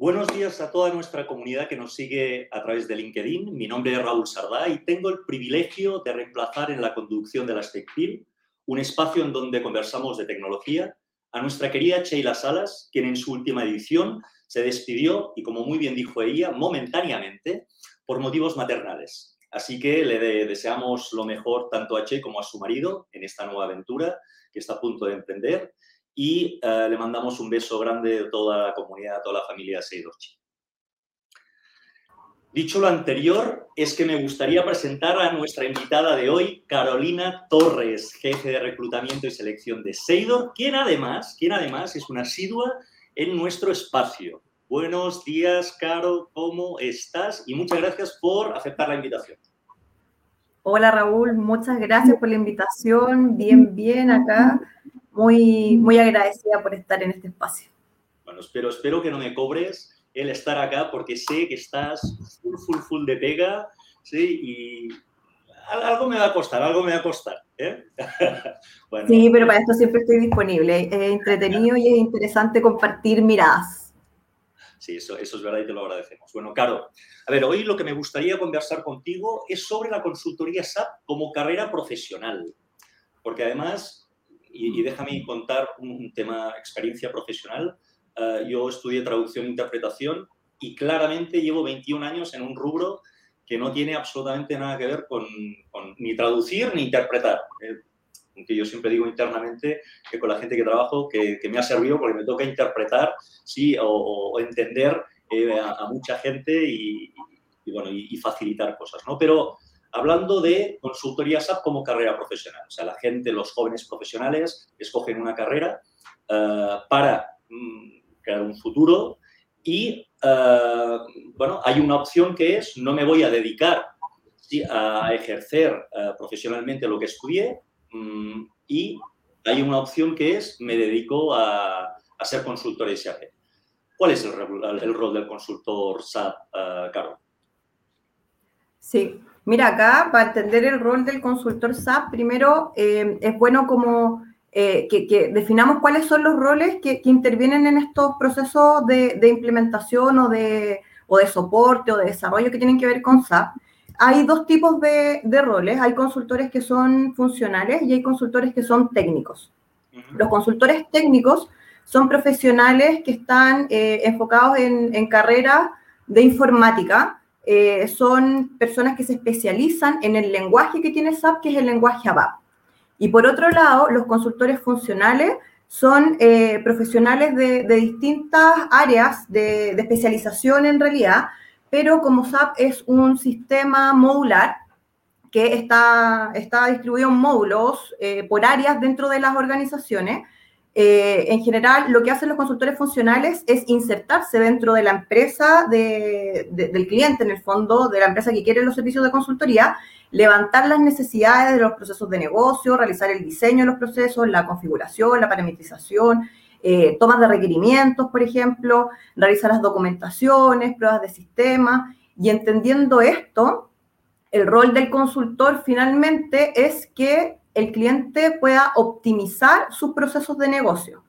Buenos días a toda nuestra comunidad que nos sigue a través de LinkedIn. Mi nombre es Raúl Sardá y tengo el privilegio de reemplazar en la conducción de la STECPIL, un espacio en donde conversamos de tecnología, a nuestra querida Sheila Salas, quien en su última edición se despidió y, como muy bien dijo ella, momentáneamente por motivos maternales. Así que le deseamos lo mejor tanto a Che como a su marido en esta nueva aventura que está a punto de emprender y eh, le mandamos un beso grande a toda la comunidad, a toda la familia Seidorchi. Dicho lo anterior, es que me gustaría presentar a nuestra invitada de hoy, Carolina Torres, jefe de reclutamiento y selección de Seidor, quien además, quien además es una asidua en nuestro espacio. Buenos días, Caro, ¿cómo estás? Y muchas gracias por aceptar la invitación. Hola, Raúl, muchas gracias por la invitación. Bien, bien acá muy, muy agradecida por estar en este espacio. Bueno, espero, espero que no me cobres el estar acá porque sé que estás full, full, full de pega, ¿sí? Y algo me va a costar, algo me va a costar. ¿eh? Sí, pero para esto siempre estoy disponible. Es entretenido y es interesante compartir miradas. Sí, eso, eso es verdad y te lo agradecemos. Bueno, Caro, a ver, hoy lo que me gustaría conversar contigo es sobre la consultoría SAP como carrera profesional. Porque además y, déjame contar un, tema, experiencia profesional. Eh, yo estudié traducción e interpretación y claramente llevo 21 años en un rubro que no tiene absolutamente nada que ver con, ni traducir ni interpretar. Eh, aunque yo siempre digo internamente que con la gente que trabajo que, me ha servido porque me toca interpretar sí, o, entender eh, a, mucha gente y, bueno, y, facilitar cosas. ¿no? Pero hablando de consultoría SAP como carrera profesional. O sea, la gente, los jóvenes profesionales, escogen una carrera eh, para mm, crear un futuro y, eh, bueno, hay una opción que es no me voy a dedicar a ejercer eh, profesionalmente lo que estudié mm, y hay una opción que es me dedico a, ser consultor SAP. ¿Cuál es el, el, rol del consultor SAP, Carlos? Sí, Mira, acá para entender el rol del consultor SAP, primero eh, es bueno como eh, que, definamos cuáles son los roles que, intervienen en estos procesos de, implementación o de, o de, soporte o de desarrollo que tienen que ver con SAP. Hay dos tipos de, roles. Hay consultores que son funcionales y hay consultores que son técnicos. Los consultores técnicos son profesionales que están eh, enfocados en, en carreras de informática, eh, son personas que se especializan en el lenguaje que tiene SAP, que es el lenguaje ABAP. Y por otro lado, los consultores funcionales son eh, profesionales de, distintas áreas de, especialización en realidad, pero como SAP es un sistema modular que está, está distribuido en módulos eh, por áreas dentro de las organizaciones, eh, en general, lo que hacen los consultores funcionales es insertarse dentro de la empresa del cliente, en el fondo, de la empresa que quiere los servicios de consultoría, levantar las necesidades de los procesos de negocio, realizar el diseño de los procesos, la configuración, la parametrización, eh, tomas de requerimientos, por ejemplo, realizar las documentaciones, pruebas de sistema. Y entendiendo esto, el rol del consultor finalmente es que el cliente pueda optimizar sus procesos de negocio.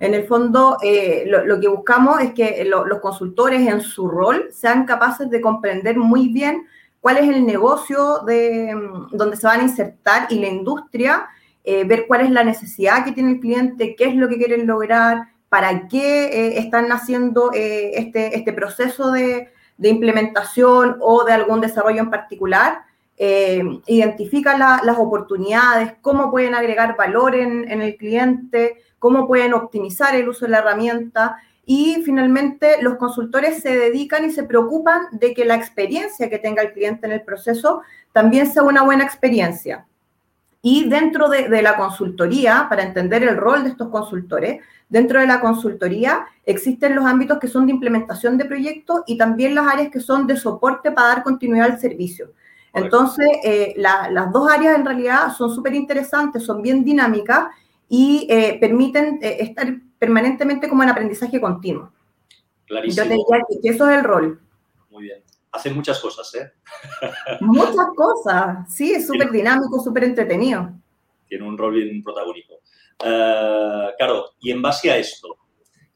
En el fondo, eh, lo, que buscamos es que los consultores en su rol sean capaces de comprender muy bien cuál es el negocio de, mm, donde se van a insertar y la industria, eh, ver cuál es la necesidad que tiene el cliente, qué es lo que quieren lograr, para qué eh, están haciendo este, este proceso de, de implementación o de algún desarrollo en particular eh, identifica las oportunidades, cómo pueden agregar valor en, el cliente, cómo pueden optimizar el uso de la herramienta y finalmente los consultores se dedican y se preocupan de que la experiencia que tenga el cliente en el proceso también sea una buena experiencia. Y dentro de, la consultoría, para entender el rol de estos consultores, dentro de la consultoría existen los ámbitos que son de implementación de proyectos y también las áreas que son de soporte para dar continuidad al servicio. Entonces, eh, las dos áreas en realidad son súper interesantes, son bien dinámicas y eh, permiten eh, estar permanentemente como en aprendizaje continuo. Clarísimo. Yo te diría que, eso es el rol. Muy bien. Hacen muchas cosas, ¿eh? Muchas cosas. Sí, es súper dinámico, súper entretenido. Tiene un rol bien protagónico. claro, y en base a esto,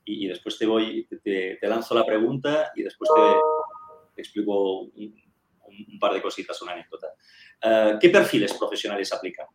y, después te voy, te, lanzo la pregunta y después te, explico un, par de cositas, una anécdota. Eh, ¿Qué perfiles profesionales aplican?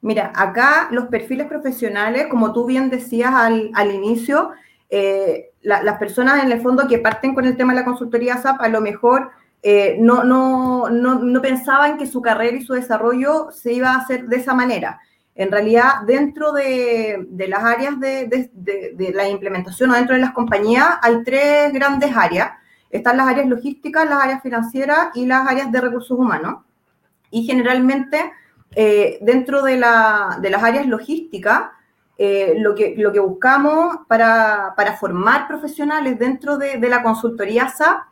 Mira, acá los perfiles profesionales, como tú bien decías al, al inicio, eh, las personas en el fondo que parten con el tema de la consultoría SAP a lo mejor eh, no, no, no, no, pensaban que su carrera y su desarrollo se iba a hacer de esa manera. En realidad, dentro de, de las áreas de, de, la implementación o dentro de las compañías hay tres grandes áreas. Están las áreas logísticas, las áreas financieras y las áreas de recursos humanos. Y generalmente, eh, dentro de, la, de las áreas logísticas, eh, lo, que, lo que buscamos para, para formar profesionales dentro de, de, la consultoría SAP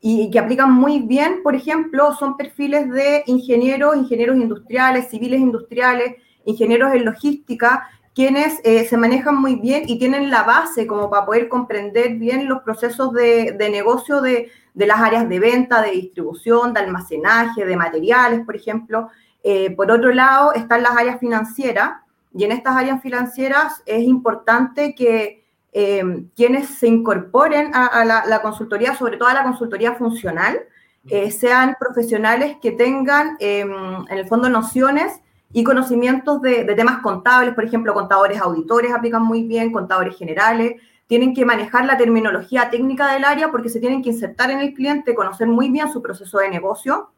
y que aplican muy bien, por ejemplo, son perfiles de ingenieros, ingenieros industriales, civiles industriales, ingenieros en logística, quienes eh, se manejan muy bien y tienen la base como para poder comprender bien los procesos de, de negocio de, de, las áreas de venta, de distribución, de almacenaje, de materiales, por ejemplo. Eh, por otro lado, están las áreas financieras, y en estas áreas financieras es importante que eh, quienes se incorporen a, la, consultoría, sobre todo a la consultoría funcional, sean profesionales que tengan en el fondo nociones y conocimientos de, temas contables, por ejemplo, contadores auditores aplican muy bien, contadores generales, tienen que manejar la terminología técnica del área porque se tienen que insertar en el cliente, conocer muy bien su proceso de negocio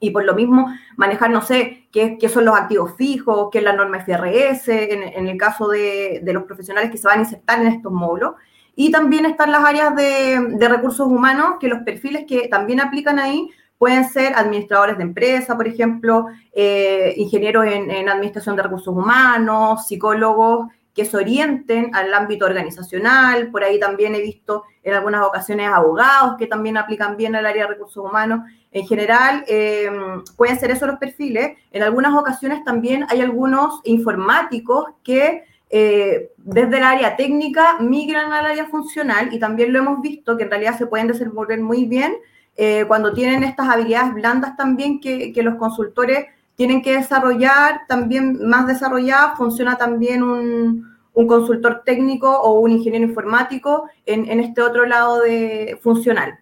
y por lo mismo manejar, no sé, qué, qué son los activos fijos, qué es la norma FRS, en, en el caso de, de, los profesionales que se van a insertar en estos módulos. Y también están las áreas de, de, recursos humanos, que los perfiles que también aplican ahí pueden ser administradores de empresa, por ejemplo, eh, ingenieros en, administración de recursos humanos, psicólogos que se orienten al ámbito organizacional. Por ahí también he visto en algunas ocasiones abogados que también aplican bien al área de recursos humanos. En general, eh, pueden ser esos los perfiles. En algunas ocasiones también hay algunos informáticos que eh, desde el área técnica migran al área funcional y también lo hemos visto que en realidad se pueden desenvolver muy bien eh, cuando tienen estas habilidades blandas también que, que los consultores tienen que desarrollar también más desarrollada, funciona también un, un consultor técnico o un ingeniero informático en, en este otro lado de funcional.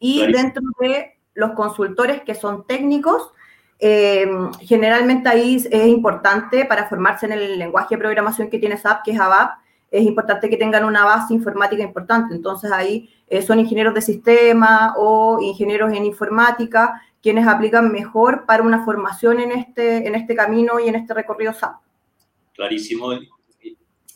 Y dentro de los consultores que son técnicos, eh, generalmente ahí es importante para formarse en el lenguaje de programación que tiene SAP, que es ABAP, es importante que tengan una base informática importante. Entonces ahí eh, son ingenieros de sistema o ingenieros en informática quienes aplican mejor para una formación en este, en este camino y en este recorrido SAP. Clarísimo y,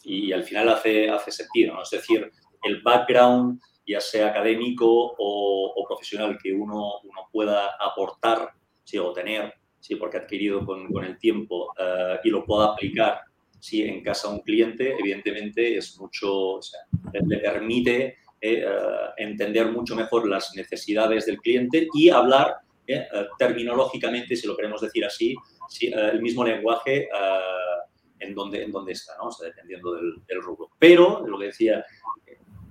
y al final hace, hace sentido, ¿no? es decir, el background, ya sea académico o, o profesional, que uno, uno pueda aportar ¿sí? o tener, ¿sí? porque ha adquirido con, con el tiempo uh, y lo pueda aplicar ¿sí? en casa un cliente, evidentemente es mucho, o sea, le permite eh, uh, entender mucho mejor las necesidades del cliente y hablar ¿eh? terminológicamente, si lo queremos decir así, ¿sí? el mismo lenguaje en, donde, en donde está, ¿no? dependiendo del, rubro. Pero, lo que decía,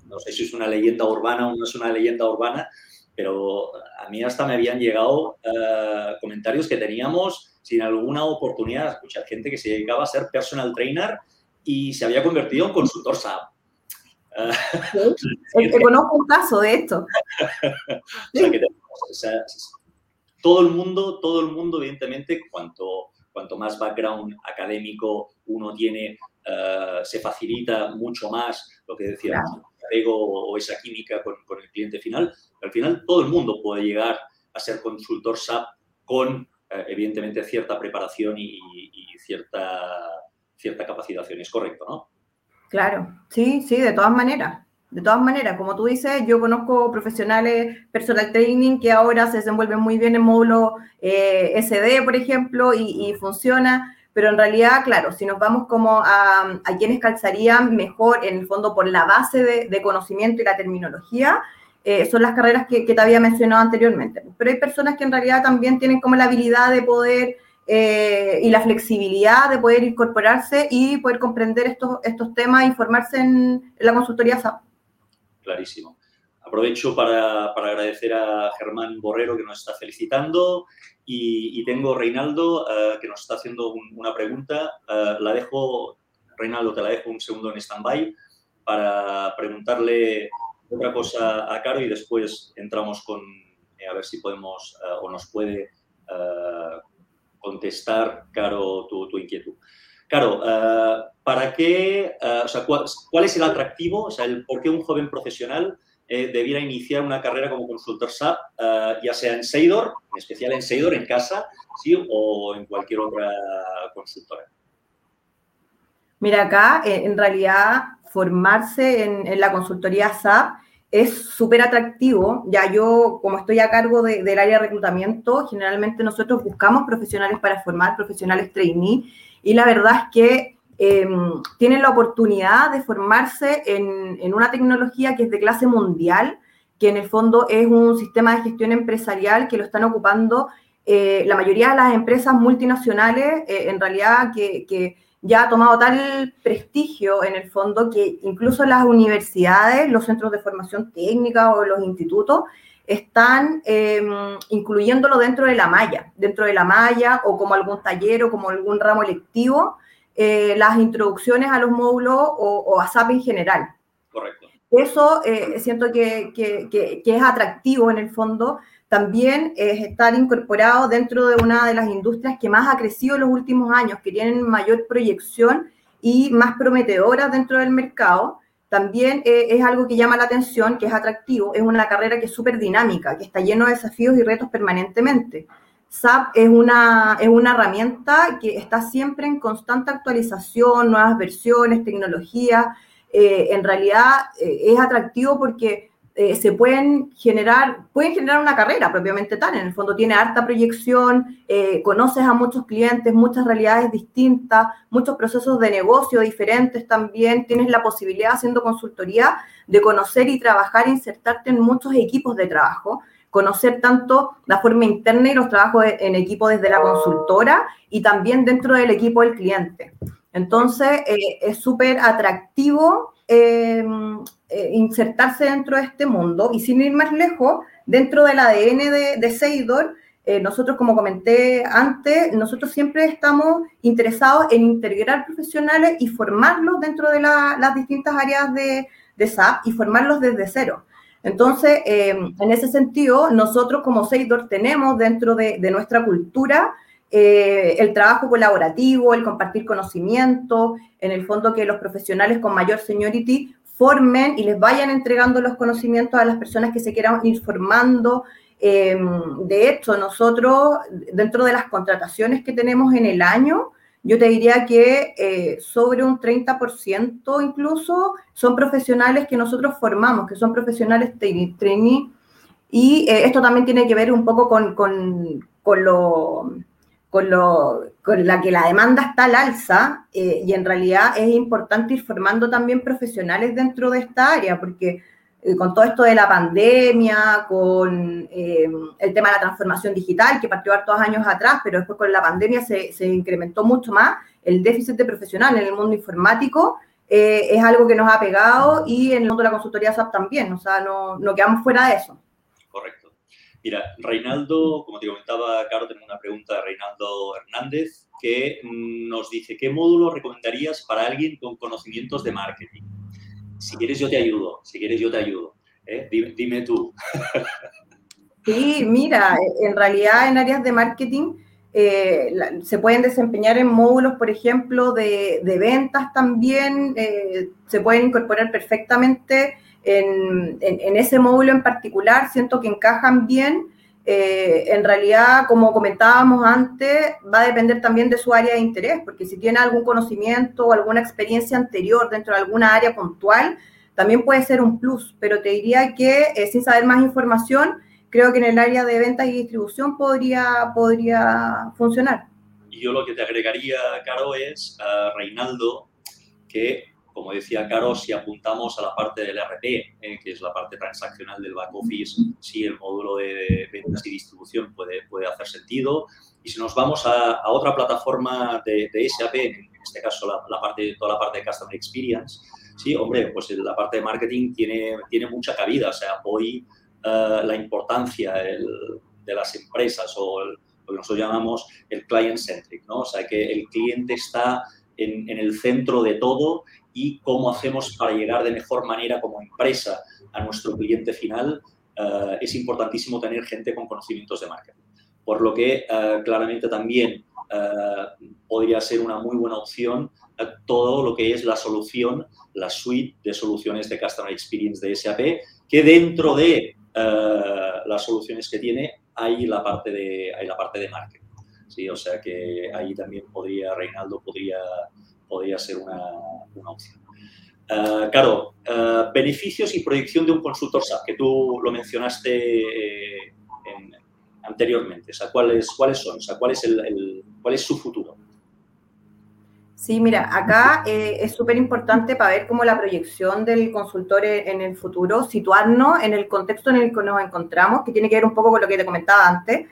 no sé si es una leyenda urbana o no es una leyenda urbana, pero a mí hasta me habían llegado uh, comentarios que teníamos sin alguna oportunidad de escuchar gente que se dedicaba a ser personal trainer y se había convertido en consultor SAP. Uh, conozco un caso de esto. o sea, que, o sea, todo el mundo, todo el mundo, evidentemente, cuanto, cuanto más background académico uno tiene, uh, se facilita mucho más lo que decía claro. O esa química con, el cliente final. Al final, todo el mundo puede llegar a ser consultor SAP con, uh, evidentemente, cierta preparación y, cierta, cierta capacitación. Es correcto, ¿no? Claro, sí, sí, de todas maneras. De todas maneras, como tú dices, yo conozco profesionales personal training que ahora se desenvuelven muy bien en módulo eh, SD, por ejemplo, y, funciona, pero en realidad, claro, si nos vamos como a, a quienes calzarían mejor en el fondo por la base de, conocimiento y la terminología, eh, son las carreras que, te había mencionado anteriormente. Pero hay personas que en realidad también tienen como la habilidad de poder eh, y la flexibilidad de poder incorporarse y poder comprender estos, estos temas y formarse en la consultoría SAP clarísimo. Aprovecho para, para, agradecer a Germán Borrero que nos está felicitando y, y tengo Reinaldo uh, que nos está haciendo un, una pregunta. Uh, la dejo, Reinaldo, te la dejo un segundo en stand-by. para preguntarle otra cosa a Caro y después entramos con, eh, a ver si podemos o nos puede contestar, Caro, tu, tu inquietud. Claro, ¿para qué, o sea, cuál, cuál, es el atractivo, o sea, el por qué un joven profesional eh, debiera iniciar una carrera como consultor SAP, eh, ya sea en Seidor, en especial en Seidor, en casa, ¿sí? o en cualquier otra consultora. Mira, acá eh, en realidad formarse en, la consultoría SAP es súper atractivo. Ya yo, como estoy a cargo del área de reclutamiento, generalmente nosotros buscamos profesionales para formar, profesionales trainee, y la verdad es que Em, tienen la oportunidad de formarse en, una tecnología que es de clase mundial, que en el fondo es un sistema de gestión empresarial que lo están ocupando eh, la mayoría de las empresas multinacionales, eh, en realidad que, ya ha tomado tal prestigio en el fondo que incluso las universidades, los centros de formación técnica o los institutos están em, incluyéndolo dentro de la malla, dentro de la malla o como algún taller o como algún ramo electivo eh, las introducciones a los módulos o, a SAP en general. Correcto. Eso eh, siento que, que, es atractivo en el fondo. También es estar incorporado dentro de una de las industrias que más ha crecido en los últimos años, que tienen mayor proyección y más prometedoras dentro del mercado. También eh, es algo que llama la atención, que es atractivo. Es una carrera que es súper dinámica, que está lleno de desafíos y retos permanentemente. SAP es una, es una herramienta que está siempre en constante actualización, nuevas versiones, tecnologías. Eh, en realidad eh, es atractivo porque eh, se pueden generar, pueden generar una carrera propiamente tal. En el fondo tiene harta proyección, conoces a muchos clientes, muchas realidades distintas, muchos procesos de negocio diferentes también. Tienes la posibilidad, haciendo consultoría, de conocer y trabajar insertarte en muchos equipos de trabajo conocer tanto la forma interna y los trabajos en equipo desde la consultora y también dentro del equipo del cliente. Entonces, eh, es súper atractivo eh, eh, insertarse dentro de este mundo y sin ir más lejos, dentro del ADN de, de Seidor, nosotros, como comenté antes, nosotros siempre estamos interesados en integrar profesionales y formarlos dentro de las distintas áreas de, de SAP y formarlos desde cero. Entonces, eh, en ese sentido, nosotros como Seidor tenemos dentro de, nuestra cultura eh, el trabajo colaborativo, el compartir conocimiento, en el fondo que los profesionales con mayor seniority formen y les vayan entregando los conocimientos a las personas que se quieran ir formando. Eh, de hecho, nosotros, dentro de las contrataciones que tenemos en el año, yo te diría que eh, sobre un 30% incluso son profesionales que nosotros formamos, que son profesionales trainee. Y eh, esto también tiene que ver un poco con, con, con lo, con, lo, con la que la demanda está al alza eh, y en realidad es importante ir formando también profesionales dentro de esta área, porque con todo esto de la pandemia, con eh, el tema de la transformación digital, que partió hartos años atrás, pero después con la pandemia se, se incrementó mucho más, el déficit de profesional en el mundo informático eh, es algo que nos ha pegado y en el mundo de la consultoría SAP también, o sea, no, no quedamos fuera de eso. Correcto. Mira, Reinaldo, como te comentaba, Caro, tengo una pregunta de Reinaldo Hernández que nos dice, ¿qué módulo recomendarías para alguien con conocimientos de marketing? Si quieres yo te ayudo, si quieres yo te ayudo. ¿eh? Dime, tú. Sí, mira, en realidad en áreas de marketing eh, se pueden desempeñar en módulos, por ejemplo, de, ventas también, eh, se pueden incorporar perfectamente en, ese módulo en particular, siento que encajan bien. En realidad, como comentábamos antes, va a depender también de su área de interés, porque si tiene algún conocimiento o alguna experiencia anterior dentro de alguna área puntual, también puede ser un plus, pero te diría que eh, sin saber más información, creo que en el área de ventas y distribución podría, podría funcionar. Y yo lo que te agregaría, Caro, es a Reinaldo, que, como decía Caro, si apuntamos a la parte del RP, eh, que es la parte transaccional del back office, sí, el módulo de ventas y distribución puede, puede hacer sentido. Y si nos vamos a, a otra plataforma de, de, SAP, en este caso la, la, parte, toda la parte de Customer Experience, sí, hombre, pues la parte de marketing tiene, tiene mucha cabida. O sea, hoy eh, la importancia de las empresas o lo que nosotros llamamos el client-centric, ¿no? O sea, que el cliente está en, el centro de todo y cómo hacemos para llegar de mejor manera como empresa a nuestro cliente final, eh, es importantísimo tener gente con conocimientos de marketing. Por lo que eh, claramente también eh, podría ser una muy buena opción todo lo que es la solución, la suite de soluciones de Customer Experience de SAP, que dentro de las soluciones que tiene hay la parte de, hay la parte de marketing. ¿sí? O sea que ahí también podría, Reinaldo, podría, podría ser una, opción. Uh, claro, uh, beneficios y proyección de un consultor SAP, que tú lo mencionaste eh, anteriormente. ¿cuáles, ¿cuáles son? ¿cuál es, el, cuál es su futuro? Sí, mira, acá eh, es súper importante para ver cómo la proyección del consultor en el futuro, situarnos en el contexto en el que nos encontramos, que tiene que ver un poco con lo que te comentaba antes,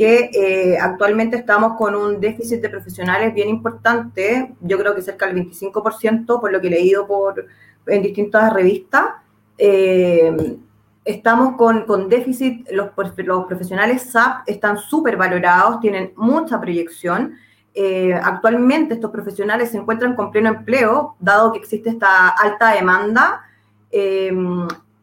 que eh, actualmente estamos con un déficit de profesionales bien importante, yo creo que cerca del 25%, por lo que he leído por, en distintas revistas. Eh, estamos con, con déficit, los, los, profesionales SAP están súper valorados, tienen mucha proyección. Eh, actualmente estos profesionales se encuentran con pleno empleo, dado que existe esta alta demanda.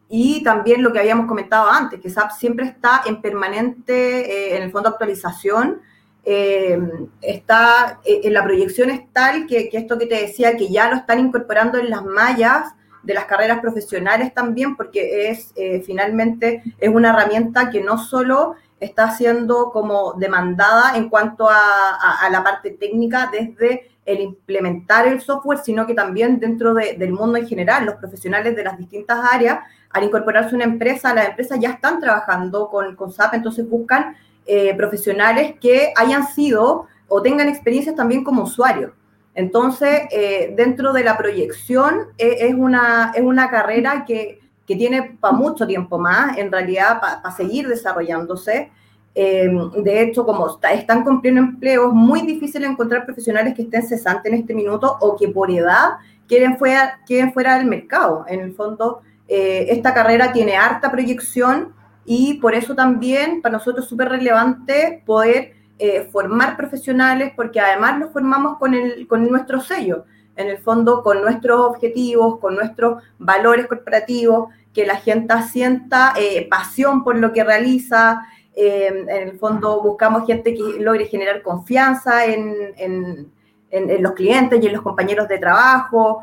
Y también lo que habíamos comentado antes, que SAP siempre está en permanente, eh, en el fondo, actualización. Eh, está en eh, la proyección es tal que, esto que te decía, que ya lo están incorporando en las mallas de las carreras profesionales también, porque es finalmente es una herramienta que no solo está siendo como demandada en cuanto a, a la parte técnica desde el implementar el software, sino que también dentro del mundo en general, los profesionales de las distintas áreas al incorporarse una empresa, las empresas ya están trabajando con, con SAP, entonces buscan eh, profesionales que hayan sido o tengan experiencias también como usuarios. Entonces, eh, dentro de la proyección, eh, es, una, es una carrera que, que tiene para mucho tiempo más, en realidad, para seguir desarrollándose. de hecho, como está, están cumpliendo empleo, es muy difícil encontrar profesionales que estén cesantes en este minuto o que por edad quieren fuera, quieren fuera del mercado. En el fondo, eh, esta carrera tiene harta proyección y por eso también para nosotros es súper relevante poder eh, formar profesionales porque además los formamos con, el, con nuestro sello, en el fondo con nuestros objetivos, con nuestros valores corporativos, que la gente sienta eh, pasión por lo que realiza. en el fondo buscamos gente que logre generar confianza en, en, en, los clientes y en los compañeros de trabajo,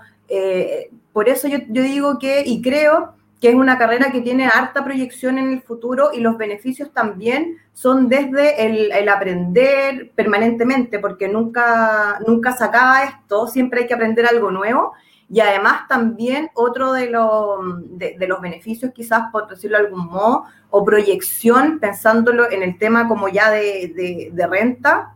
por eso yo, digo que, y creo que es una carrera que tiene harta proyección en el futuro y los beneficios también son desde el, aprender permanentemente, porque nunca, nunca se acaba esto, siempre hay que aprender algo nuevo. Y además también otro de, de, los beneficios, quizás por decirlo de algún modo, o proyección, pensándolo en el tema como ya de, de renta,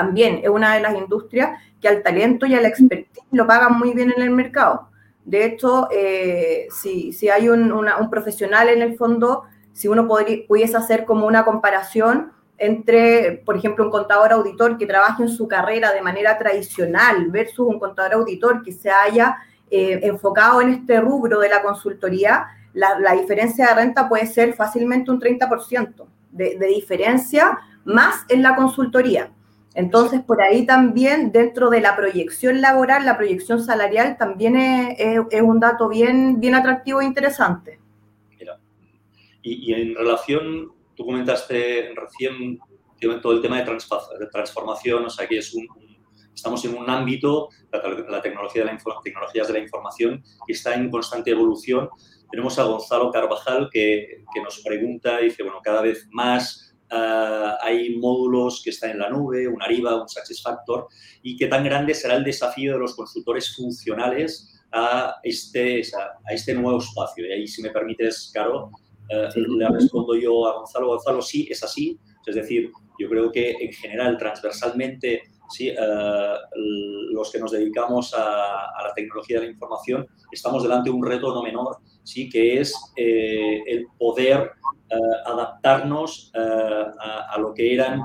también es una de las industrias que al talento y a la expertise lo pagan muy bien en el mercado. De hecho, eh, si, si, hay un, un, profesional en el fondo, si uno podría, pudiese hacer como una comparación entre, por ejemplo, un contador auditor que trabaje en su carrera de manera tradicional versus un contador auditor que se haya eh, enfocado en este rubro de la consultoría, la, la, diferencia de renta puede ser fácilmente un 30% de, de diferencia más en la consultoría. Entonces, por ahí también, dentro de la proyección laboral, la proyección salarial también es, un dato bien, bien atractivo e interesante. Mira, y, en relación, tú comentaste recién todo el tema de, transformación, o sea, que es un, estamos en un ámbito, la, tecnología de la tecnologías de la información, que está en constante evolución. Tenemos a Gonzalo Carvajal que, que nos pregunta, dice, bueno, cada vez más Ah, hay módulos que están en la nube, un Ariba, un SuccessFactor, y qué tan grande será el desafío de los consultores funcionales a este, a este nuevo espacio. Y ahí, si me permites, Caro, eh, le respondo yo a Gonzalo. Gonzalo, sí, es así. Es decir, yo creo que en general, transversalmente, sí, eh, los que nos dedicamos a, la tecnología de la información, estamos delante de un reto no menor, sí, que es eh, el poder eh, adaptarnos eh, a, lo que eran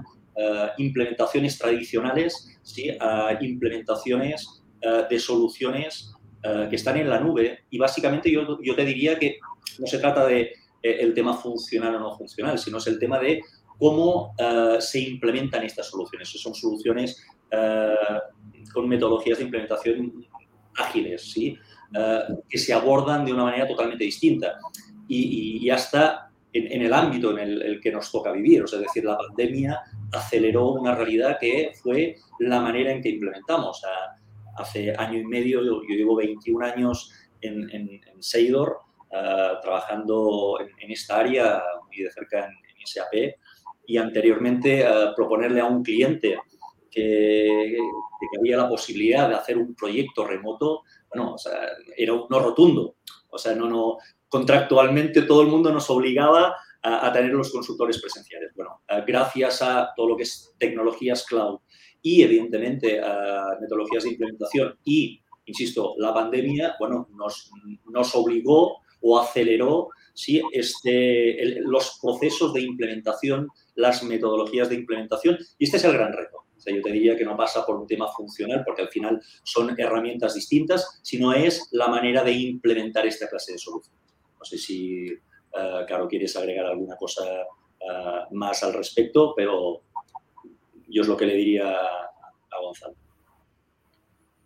implementaciones tradicionales, ¿sí? a implementaciones de soluciones que están en la nube. Y básicamente yo, yo te diría que no se trata de el tema funcional o no funcional, sino es el tema de cómo se implementan estas soluciones. Son soluciones con metodologías de implementación ágiles, ¿sí? Que se abordan de una manera totalmente distinta. Y, hasta en, el ámbito en el, que nos toca vivir, o sea, es decir, la pandemia aceleró una realidad que fue la manera en que implementamos. hace año y medio, yo, llevo 21 años en, en, Seidor, trabajando en, esta área muy de cerca en, SAP, y anteriormente proponerle a un cliente que, que, había la posibilidad de hacer un proyecto remoto, bueno, o sea, era un no rotundo. O sea, no, no, contractualmente todo el mundo nos obligaba a, tener los consultores presenciales. Bueno, eh, gracias a todo lo que es tecnologías cloud y, evidentemente, a metodologías de implementación y, insisto, la pandemia, bueno, nos, nos obligó o aceleró ¿sí? este, los procesos de implementación, las metodologías de implementación, y este es el gran reto. Yo te diría que no pasa por un tema funcional, porque al final son herramientas distintas, sino es la manera de implementar esta clase de soluciones. No sé si, uh, Caro, quieres agregar alguna cosa uh, más al respecto, pero yo es lo que le diría a Gonzalo.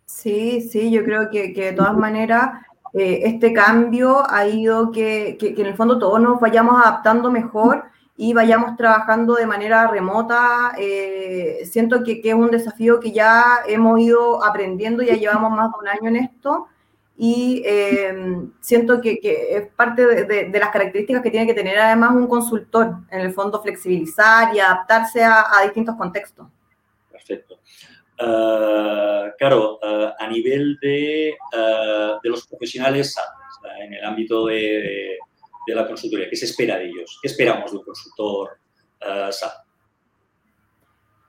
Sí, sí, yo creo que, de todas maneras eh, este cambio ha ido que, que, en el fondo todos nos vayamos adaptando mejor y vayamos trabajando de manera remota. Eh, siento que, que, es un desafío que ya hemos ido aprendiendo, ya llevamos más de un año en esto y eh, siento que, que, es parte de, de, las características que tiene que tener además un consultor, en el fondo flexibilizar y adaptarse a, a distintos contextos. Perfecto. Uh, claro, uh, a nivel de, uh, de, los profesionales en el ámbito de, de, la consultoría, ¿qué se espera de ellos? ¿Qué esperamos de un consultor SAP?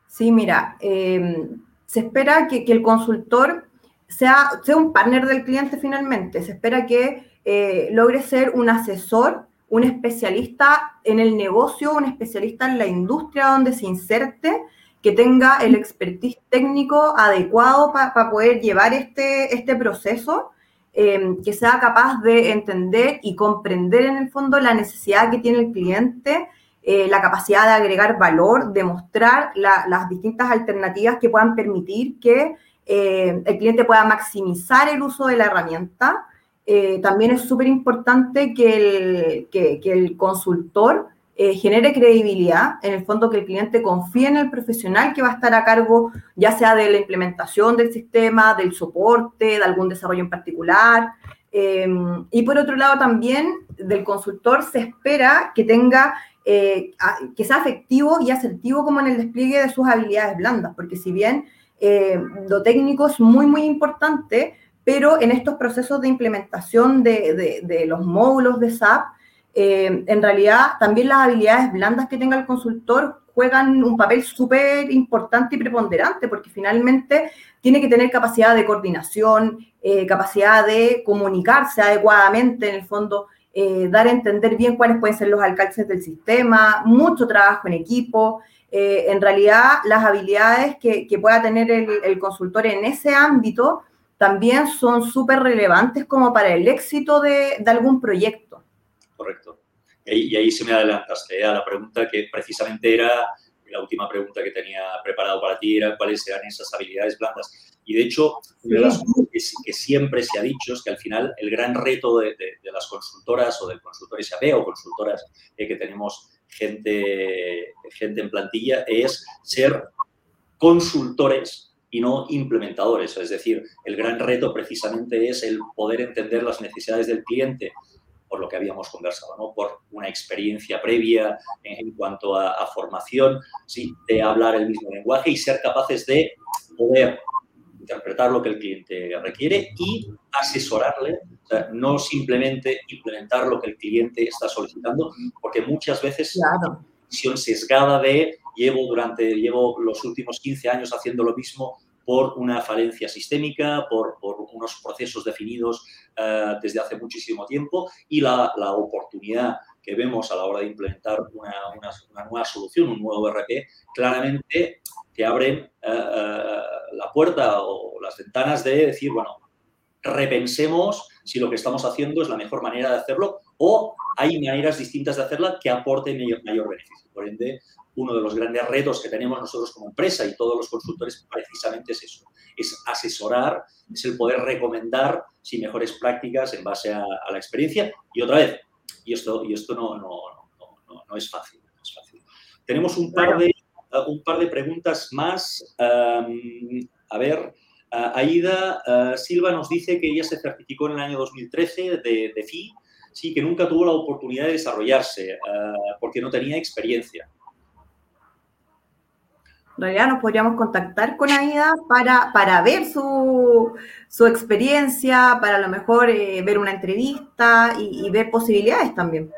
Sí, mira, eh, se espera que, que el consultor sea, sea un partner del cliente finalmente. Se espera que eh, logre ser un asesor, un especialista en el negocio, un especialista en la industria donde se inserte, que tenga el expertise técnico adecuado para poder llevar este, este proceso, eh, que sea capaz de entender y comprender en el fondo la necesidad que tiene el cliente, eh, la capacidad de agregar valor, de mostrar la, las distintas alternativas que puedan permitir que eh, el cliente pueda maximizar el uso de la herramienta. Eh, también es súper importante que el, que el consultor eh, genere credibilidad, en el fondo que el cliente confíe en el profesional que va a estar a cargo, ya sea de la implementación del sistema, del soporte, de algún desarrollo en particular. Eh, y por otro lado también del consultor se espera que tenga, eh, que sea efectivo y asertivo como en el despliegue de sus habilidades blandas, porque si bien eh, lo técnico es muy, muy importante, pero en estos procesos de implementación de, de los módulos de SAP, eh, en realidad también las habilidades blandas que tenga el consultor juegan un papel súper importante y preponderante, porque finalmente tiene que tener capacidad de coordinación, eh, capacidad de comunicarse adecuadamente, en el fondo, eh, dar a entender bien cuáles pueden ser los alcances del sistema, mucho trabajo en equipo, en realidad las habilidades que, pueda tener el, consultor en ese ámbito también son súper relevantes como para el éxito de algún proyecto. Correcto. Y, y, ahí se me adelantaste a la pregunta que precisamente era la última pregunta que tenía preparado para ti, era cuáles eran esas habilidades blandas. Y de hecho, una de las cosas que, que, siempre se ha dicho es que al final el gran reto de, de, de las consultoras o del consultor SAP o consultoras eh, que tenemos gente, gente en plantilla, es ser consultores y no implementadores. Es decir, el gran reto precisamente es el poder entender las necesidades del cliente, por lo que habíamos conversado, ¿no? por una experiencia previa en, en cuanto a, a, formación, ¿sí? de hablar el mismo lenguaje y ser capaces de poder interpretar lo que el cliente requiere y asesorarle, o sea, no simplemente implementar lo que el cliente está solicitando, porque muchas veces claro. visión sesgada de llevo durante llevo los últimos 15 años haciendo lo mismo por una falencia sistémica, por, unos procesos definidos uh, desde hace muchísimo tiempo y la, oportunidad que vemos a la hora de implementar una, nueva solución, un nuevo RP, claramente te abren uh, uh, la puerta o las ventanas de decir, bueno, repensemos si lo que estamos haciendo es la mejor manera de hacerlo o hay maneras distintas de hacerla que aporten mayor, mayor beneficio. Por ende, uno de los grandes retos que tenemos nosotros como empresa y todos los consultores precisamente es eso, es asesorar, es el poder recomendar si mejores prácticas en base a, la experiencia. Y otra vez, y esto, y esto no, no, no, es fácil, Tenemos un par, de, un par de preguntas más. a ver, Aida Silva nos dice que ella se certificó en el año 2013 de, de FI, sí, que nunca tuvo la oportunidad de desarrollarse porque no tenía experiencia. En realidad nos podríamos contactar con AIDA para, para ver su, experiencia, para a lo mejor eh, ver una entrevista y, ver posibilidades también.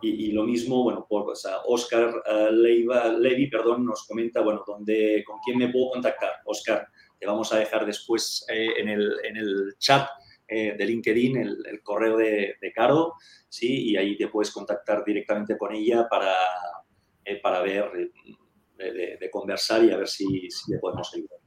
Y, lo mismo, bueno, por, Oscar uh, Levy perdón, nos comenta, bueno, dónde, con quién me puedo contactar. Oscar, te vamos a dejar después eh, en, el, en, el, chat eh, de LinkedIn el, correo de, de, Caro, ¿sí? Y ahí te puedes contactar directamente con ella para, para ver de, conversar y a ver si, si, le podemos ayudar.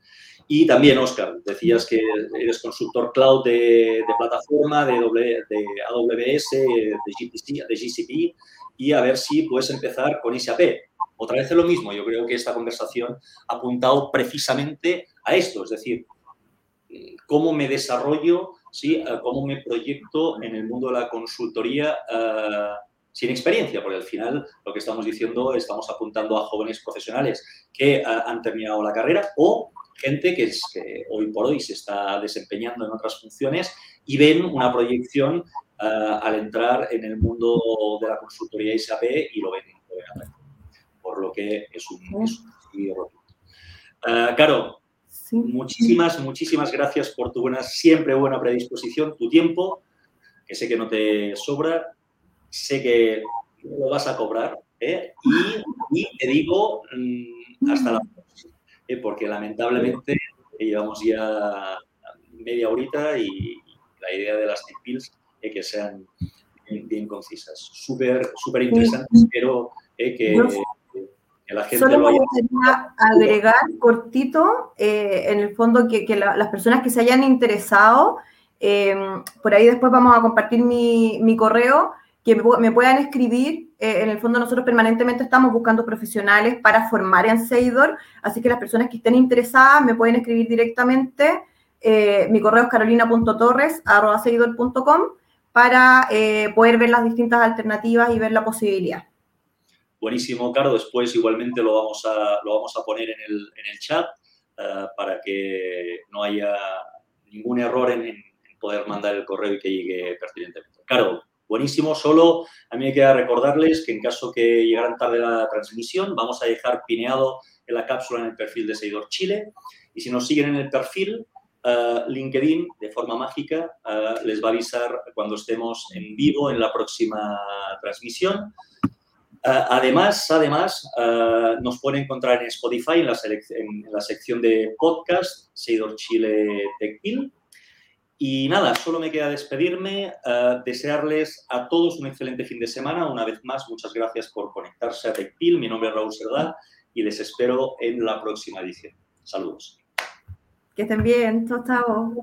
Y también, Oscar, decías que eres consultor cloud de, plataforma, de, de AWS, de, GPC, de GCP, y a ver si puedes empezar con SAP. Otra vez es lo mismo, yo creo que esta conversación ha apuntado precisamente a esto, es decir, cómo me desarrollo, ¿sí? cómo me proyecto en el mundo de la consultoría uh, sin experiencia, porque al final lo que estamos diciendo, estamos apuntando a jóvenes profesionales que han terminado la carrera o gente que, es, que hoy por hoy se está desempeñando en otras funciones y ven una proyección ah, al entrar en el mundo de la consultoría SAP y lo ven, Por lo que es un, es uh, Caro, muchísimas, muchísimas gracias por tu buena, siempre buena predisposición, tu tiempo, que sé que no te sobra sé que lo vas a cobrar ¿eh? y, te digo mm, hasta la próxima, ¿eh? porque lamentablemente llevamos ya media horita y la idea de las pills es que sean bien, concisas. Súper, súper interesante, espero ¿eh? que, la gente Solo lo haya... agregar cortito, en el fondo, que, las personas que se hayan interesado, por ahí después vamos a compartir mi, mi correo, que me puedan escribir. Eh, en el fondo nosotros permanentemente estamos buscando profesionales para formar en Seidor, así que las personas que estén interesadas me pueden escribir directamente. Eh, mi correo es carolina.torres.com para eh, poder ver las distintas alternativas y ver la posibilidad. Buenísimo, Caro. Después igualmente lo vamos a, lo vamos a poner en el, en el chat para que no haya ningún error en, en, poder mandar el correo y que llegue pertinentemente. Caro, buenísimo. Solo a mí me queda recordarles que en caso que llegaran tarde la transmisión, vamos a dejar pineado en la cápsula en el perfil de Seguidor Chile. Y si nos siguen en el perfil, uh, LinkedIn, de forma mágica, uh, les va a avisar cuando estemos en vivo en la próxima transmisión. Uh, además, además nos pueden encontrar en Spotify, en la, sección de podcast, Seguidor Chile TechPil y nada, solo me queda despedirme, uh, desearles a todos un excelente fin de semana. Una vez más, muchas gracias por conectarse a TechPil. Mi nombre es Raúl Serdal y les espero en la próxima edición. Saludos. Que estén bien. Chao, chao.